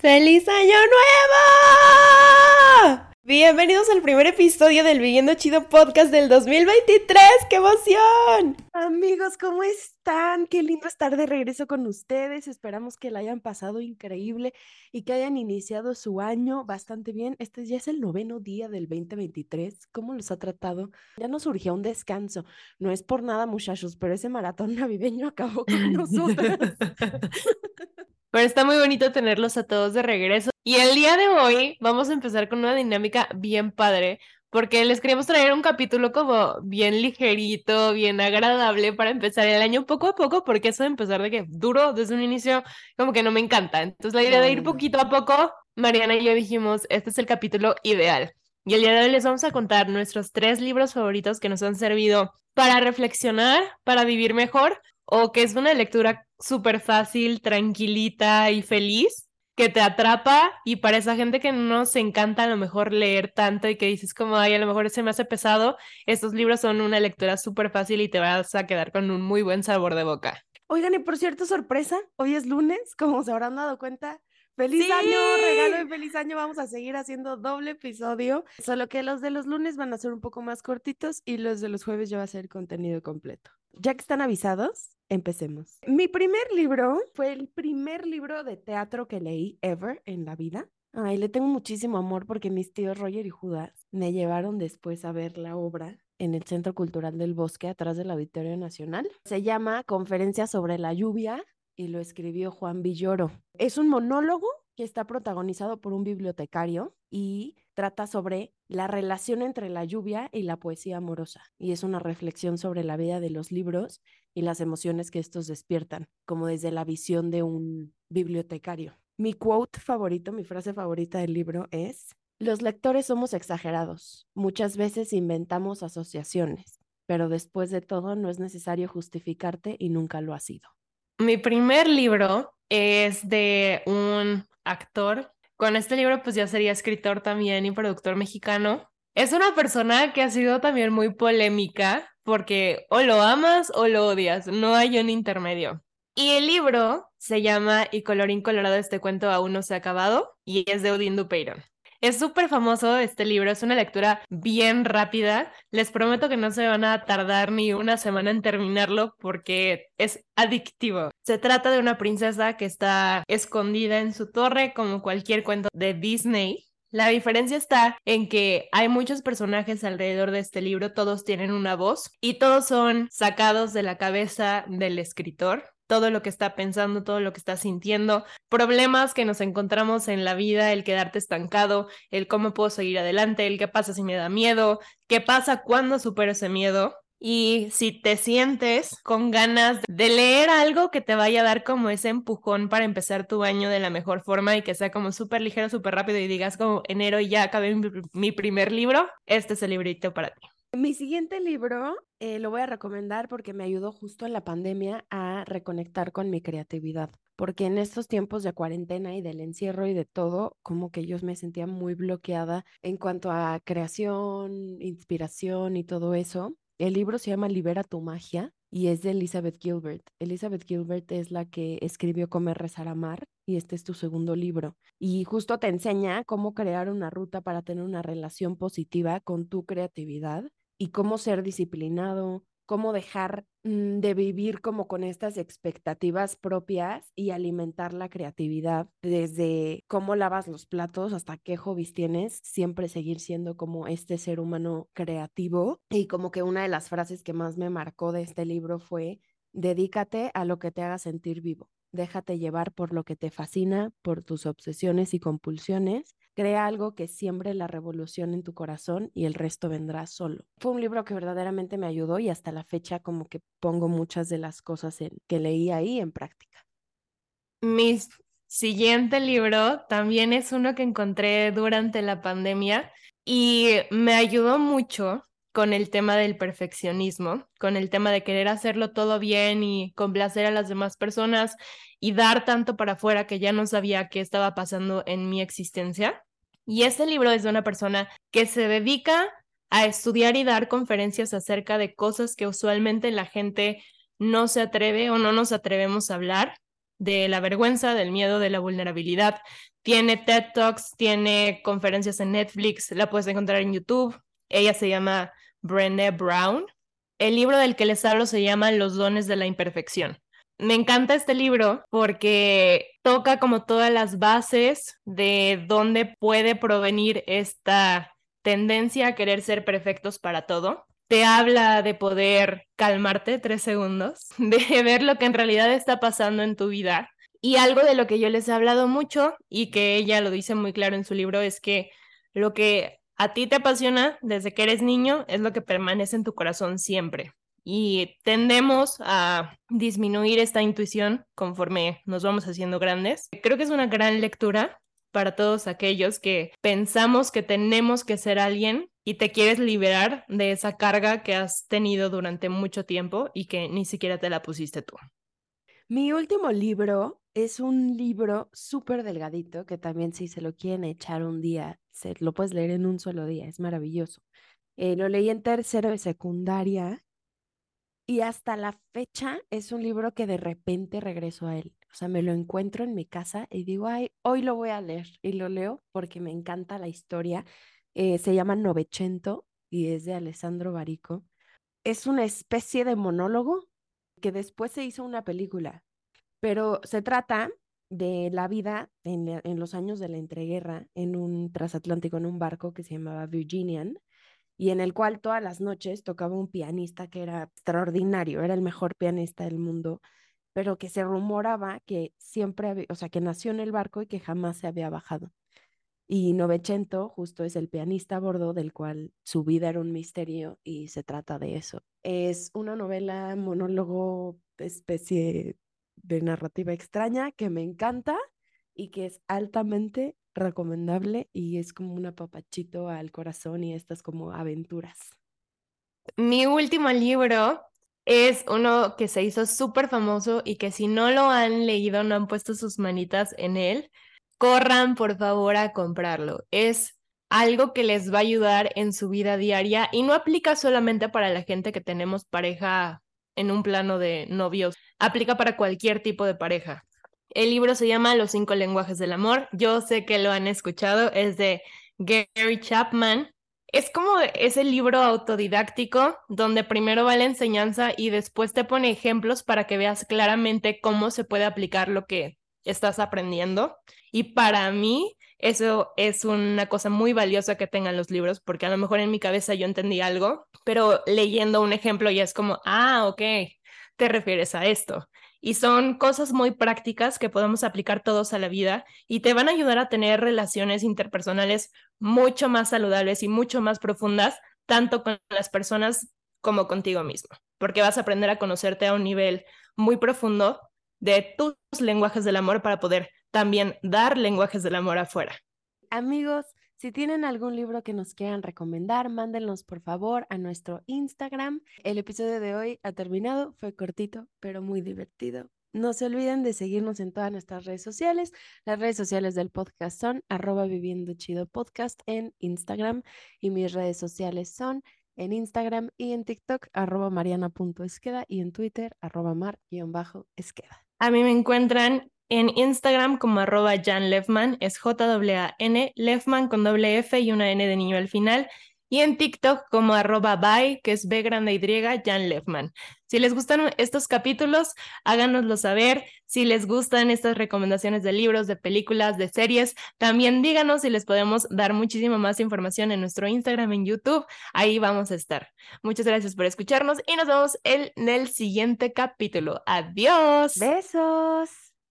¡Feliz Año Nuevo! Bienvenidos al primer episodio del Viviendo Chido Podcast del 2023. ¡Qué emoción! Amigos, ¿cómo están? Qué lindo estar de regreso con ustedes. Esperamos que la hayan pasado increíble y que hayan iniciado su año bastante bien. Este ya es el noveno día del 2023. ¿Cómo los ha tratado? Ya nos surgió un descanso. No es por nada, muchachos, pero ese maratón navideño acabó con nosotros. Pero está muy bonito tenerlos a todos de regreso. Y el día de hoy vamos a empezar con una dinámica bien padre, porque les queríamos traer un capítulo como bien ligerito, bien agradable para empezar el año poco a poco, porque eso de empezar de que duro desde un inicio, como que no me encanta. Entonces la idea de ir poquito a poco, Mariana y yo dijimos, este es el capítulo ideal. Y el día de hoy les vamos a contar nuestros tres libros favoritos que nos han servido para reflexionar, para vivir mejor, o que es una lectura súper fácil, tranquilita y feliz que te atrapa y para esa gente que no nos encanta a lo mejor leer tanto y que dices como, ay, a lo mejor se me hace pesado, estos libros son una lectura súper fácil y te vas a quedar con un muy buen sabor de boca. Oigan, y por cierto, sorpresa, hoy es lunes, como se habrán dado cuenta. Feliz año, regalo de feliz año. Vamos a seguir haciendo doble episodio, solo que los de los lunes van a ser un poco más cortitos y los de los jueves ya va a ser contenido completo. Ya que están avisados, empecemos. Mi primer libro fue el primer libro de teatro que leí ever en la vida. Ay, le tengo muchísimo amor porque mis tíos Roger y Judas me llevaron después a ver la obra en el Centro Cultural del Bosque, atrás del Auditorio Nacional. Se llama Conferencia sobre la lluvia y lo escribió Juan Villoro. Es un monólogo que está protagonizado por un bibliotecario y trata sobre la relación entre la lluvia y la poesía amorosa. Y es una reflexión sobre la vida de los libros y las emociones que estos despiertan, como desde la visión de un bibliotecario. Mi quote favorito, mi frase favorita del libro es, los lectores somos exagerados. Muchas veces inventamos asociaciones, pero después de todo no es necesario justificarte y nunca lo ha sido. Mi primer libro es de un actor. Con este libro pues ya sería escritor también y productor mexicano. Es una persona que ha sido también muy polémica porque o lo amas o lo odias, no hay un intermedio. Y el libro se llama Y colorín colorado este cuento aún no se ha acabado y es de Odín Dupeyron. Es súper famoso este libro, es una lectura bien rápida. Les prometo que no se van a tardar ni una semana en terminarlo porque es adictivo. Se trata de una princesa que está escondida en su torre como cualquier cuento de Disney. La diferencia está en que hay muchos personajes alrededor de este libro, todos tienen una voz y todos son sacados de la cabeza del escritor todo lo que está pensando, todo lo que está sintiendo, problemas que nos encontramos en la vida, el quedarte estancado, el cómo puedo seguir adelante, el qué pasa si me da miedo, qué pasa cuando supero ese miedo. Y si te sientes con ganas de leer algo que te vaya a dar como ese empujón para empezar tu año de la mejor forma y que sea como súper ligero, súper rápido y digas como enero y ya acabé mi, primer libro, este es el librito para ti. Mi siguiente libro eh, lo voy a recomendar porque me ayudó justo en la pandemia a reconectar con mi creatividad, porque en estos tiempos de cuarentena y del encierro y de todo, como que yo me sentía muy bloqueada en cuanto a creación, inspiración y todo eso. El libro se llama Libera tu magia y es de Elizabeth Gilbert. Elizabeth Gilbert es la que escribió Comer, Rezar, Amar y este es tu segundo libro. Y justo te enseña cómo crear una ruta para tener una relación positiva con tu creatividad y cómo ser disciplinado, cómo dejar mm, de vivir como con estas expectativas propias y alimentar la creatividad desde cómo lavas los platos hasta qué hobbies tienes, siempre seguir siendo como este ser humano creativo. Y como que una de las frases que más me marcó de este libro fue, dedícate a lo que te haga sentir vivo. Déjate llevar por lo que te fascina, por tus obsesiones y compulsiones Crea algo que siembre la revolución en tu corazón y el resto vendrá solo. Fue un libro que verdaderamente me ayudó y hasta la fecha como que pongo muchas de las cosas que leí ahí en práctica. Mi siguiente libro también es uno que encontré durante la pandemia y me ayudó mucho con el tema del perfeccionismo, con el tema de querer hacerlo todo bien y complacer a las demás personas y dar tanto para afuera que ya no sabía qué estaba pasando en mi existencia. Y este libro es de una persona que se dedica a estudiar y dar conferencias acerca de cosas que usualmente la gente no se atreve o no nos atrevemos a hablar. de la vergüenza, del miedo, de la vulnerabilidad. Tiene TED Talks, tiene conferencias en Netflix, la puedes encontrar en YouTube. Ella se llama Brené Brown. El libro del que les hablo se llama Los dones de la imperfección. Me encanta este libro porque toca como todas las bases de dónde puede provenir esta tendencia a querer ser perfectos para todo. Te habla de poder calmarte tres segundos, de ver lo que en realidad está pasando en tu vida. Y algo de lo que yo les he hablado mucho y que ella lo dice muy claro en su libro es que lo que a ti te apasiona desde que eres niño es lo que permanece en tu corazón siempre. Y tendemos a disminuir esta intuición conforme nos vamos haciendo grandes. Creo que es una gran lectura para todos aquellos que pensamos que tenemos que ser alguien y te quieres liberar de esa carga que has tenido durante mucho tiempo y que ni siquiera te la pusiste tú. Mi último libro es un libro súper delgadito que también si se lo quieren echar un día, se lo puedes leer en un solo día, es maravilloso. Eh, lo leí en tercero de secundaria y hasta la fecha es un libro que de repente regreso a él. O sea, me lo encuentro en mi casa y digo, ay, hoy lo voy a leer. Y lo leo porque me encanta la historia. Eh, se llama Novecento y es de Alessandro Barico. Es una especie de monólogo que después se hizo una película, pero se trata de la vida en, en los años de la entreguerra en un transatlántico, en un barco que se llamaba Virginian, y en el cual todas las noches tocaba un pianista que era extraordinario, era el mejor pianista del mundo pero que se rumoraba que siempre, había, o sea, que nació en el barco y que jamás se había bajado. Y Novecento justo es el pianista a bordo del cual su vida era un misterio y se trata de eso. Es una novela, monólogo, especie de narrativa extraña que me encanta y que es altamente recomendable y es como un apapachito al corazón y estas como aventuras. Mi último libro es uno que se hizo súper famoso y que si no lo han leído, no han puesto sus manitas en él, corran por favor a comprarlo. Es algo que les va a ayudar en su vida diaria y no aplica solamente para la gente que tenemos pareja en un plano de novios, aplica para cualquier tipo de pareja. El libro se llama Los cinco lenguajes del amor. Yo sé que lo han escuchado, es de Gary Chapman es como ese libro autodidáctico donde primero va la enseñanza y después te pone ejemplos para que veas claramente cómo se puede aplicar lo que estás aprendiendo. Y para mí eso es una cosa muy valiosa que tengan los libros porque a lo mejor en mi cabeza yo entendí algo, pero leyendo un ejemplo ya es como, ah, ok, te refieres a esto y son cosas muy prácticas que podemos aplicar todos a la vida y te van a ayudar a tener relaciones interpersonales mucho más saludables y mucho más profundas, tanto con las personas como contigo mismo, porque vas a aprender a conocerte a un nivel muy profundo de tus lenguajes del amor para poder también dar lenguajes del amor afuera. Amigos, si tienen algún libro que nos quieran recomendar, mándenlos por favor a nuestro Instagram. El episodio de hoy ha terminado, fue cortito, pero muy divertido. No se olviden de seguirnos en todas nuestras redes sociales. Las redes sociales del podcast son arroba viviendo chido podcast en Instagram y mis redes sociales son en Instagram y en TikTok arroba mariana.esqueda y en Twitter arroba mar-esqueda. A mí me encuentran en Instagram como arroba Jan Lefman, es J-A-N, Lefman con doble F y una N de niño al final. Y en TikTok como arroba by, que es B grande Y, Jan Lefman. Si les gustan estos capítulos, háganoslo saber. Si les gustan estas recomendaciones de libros, de películas, de series, también díganos si les podemos dar muchísima más información en nuestro Instagram, en YouTube. Ahí vamos a estar. Muchas gracias por escucharnos y nos vemos en el siguiente capítulo. Adiós. Besos.